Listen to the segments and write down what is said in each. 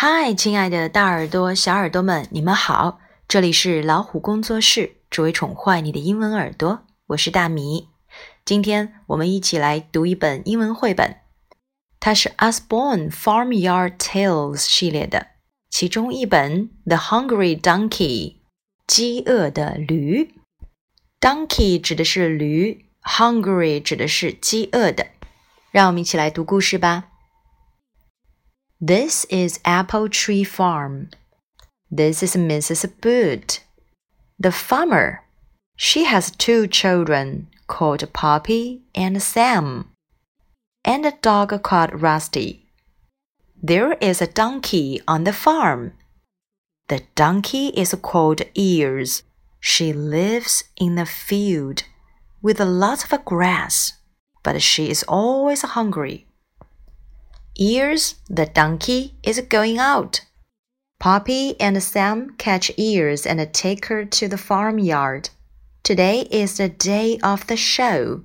嗨，亲爱的大耳朵、小耳朵们，你们好！这里是老虎工作室，只为宠坏你的英文耳朵。我是大米。今天我们一起来读一本英文绘本，它是 Usborne Farmyard Tales 系列的其中一本《The Hungry Donkey》饥饿的驴。Donkey 指的是驴，Hungry 指的是饥饿的。让我们一起来读故事吧。This is Apple Tree Farm. This is Mrs. Bird. The farmer. She has two children called Poppy and Sam, and a dog called Rusty. There is a donkey on the farm. The donkey is called Ears. She lives in a field with lots of grass, but she is always hungry. Ears, the donkey, is going out. Poppy and Sam catch Ears and take her to the farmyard. Today is the day of the show.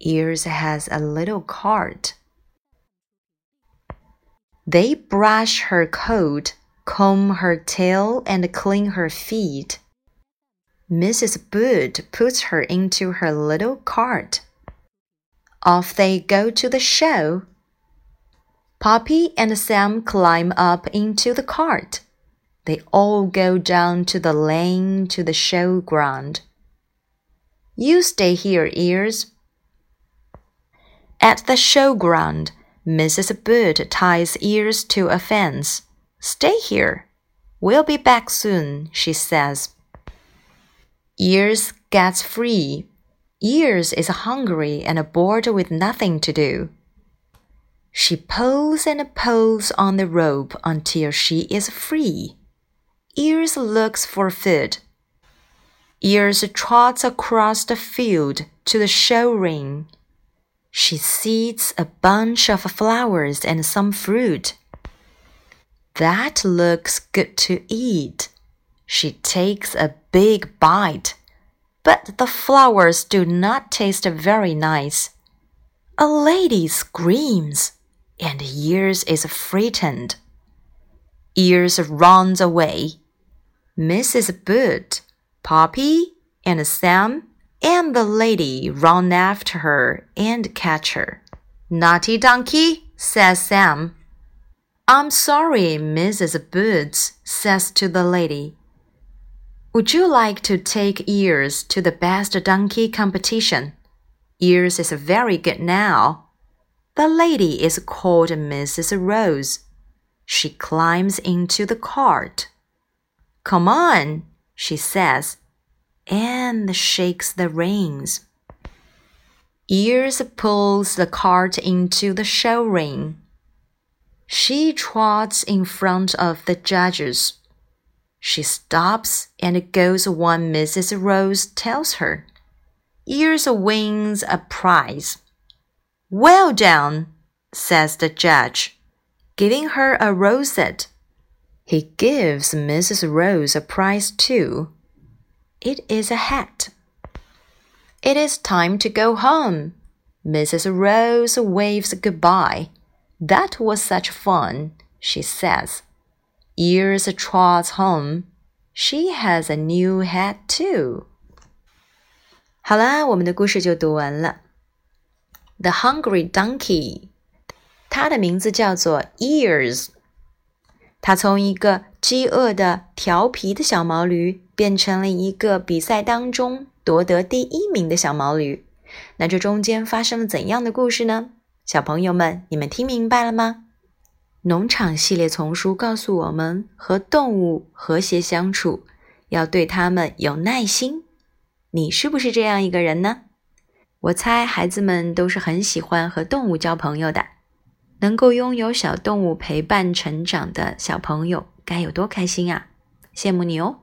Ears has a little cart. They brush her coat, comb her tail, and clean her feet. Mrs. Bird puts her into her little cart. Off they go to the show. Poppy and Sam climb up into the cart. They all go down to the lane to the show ground. You stay here, Ears. At the show ground, Mrs. Bird ties Ears to a fence. Stay here. We'll be back soon, she says. Ears gets free. Ears is hungry and bored with nothing to do. She pulls and pulls on the rope until she is free. Ears looks for food. Ears trots across the field to the show ring. She sees a bunch of flowers and some fruit. That looks good to eat. She takes a big bite, but the flowers do not taste very nice. A lady screams and Ears is frightened. Ears runs away. Mrs. Bird, Poppy, and Sam and the lady run after her and catch her. Naughty donkey, says Sam. I'm sorry, Mrs. Birds, says to the lady. Would you like to take Ears to the best donkey competition? Ears is very good now. The lady is called Mrs. Rose. She climbs into the cart. Come on, she says, and shakes the reins. Ears pulls the cart into the show ring. She trots in front of the judges. She stops and goes when Mrs. Rose tells her. Ears wins a prize. Well done, says the judge, giving her a rosette. He gives Mrs. Rose a prize too. It is a hat. It is time to go home. Mrs. Rose waves goodbye. That was such fun, she says. Ears trots home. She has a new hat too. 好啦，我们的故事就读完了。The Hungry Donkey，它的名字叫做 Ears。它从一个饥饿的、调皮的小毛驴，变成了一个比赛当中夺得第一名的小毛驴。那这中间发生了怎样的故事呢？小朋友们，你们听明白了吗？农场系列丛书告诉我们，和动物和谐相处，要对它们有耐心。你是不是这样一个人呢？我猜孩子们都是很喜欢和动物交朋友的，能够拥有小动物陪伴成长的小朋友该有多开心啊！羡慕你哦。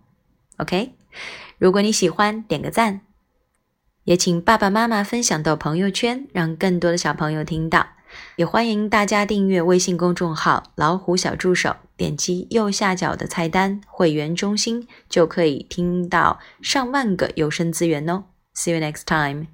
OK，如果你喜欢，点个赞，也请爸爸妈妈分享到朋友圈，让更多的小朋友听到。也欢迎大家订阅微信公众号“老虎小助手”，点击右下角的菜单“会员中心”，就可以听到上万个有声资源哦。See you next time.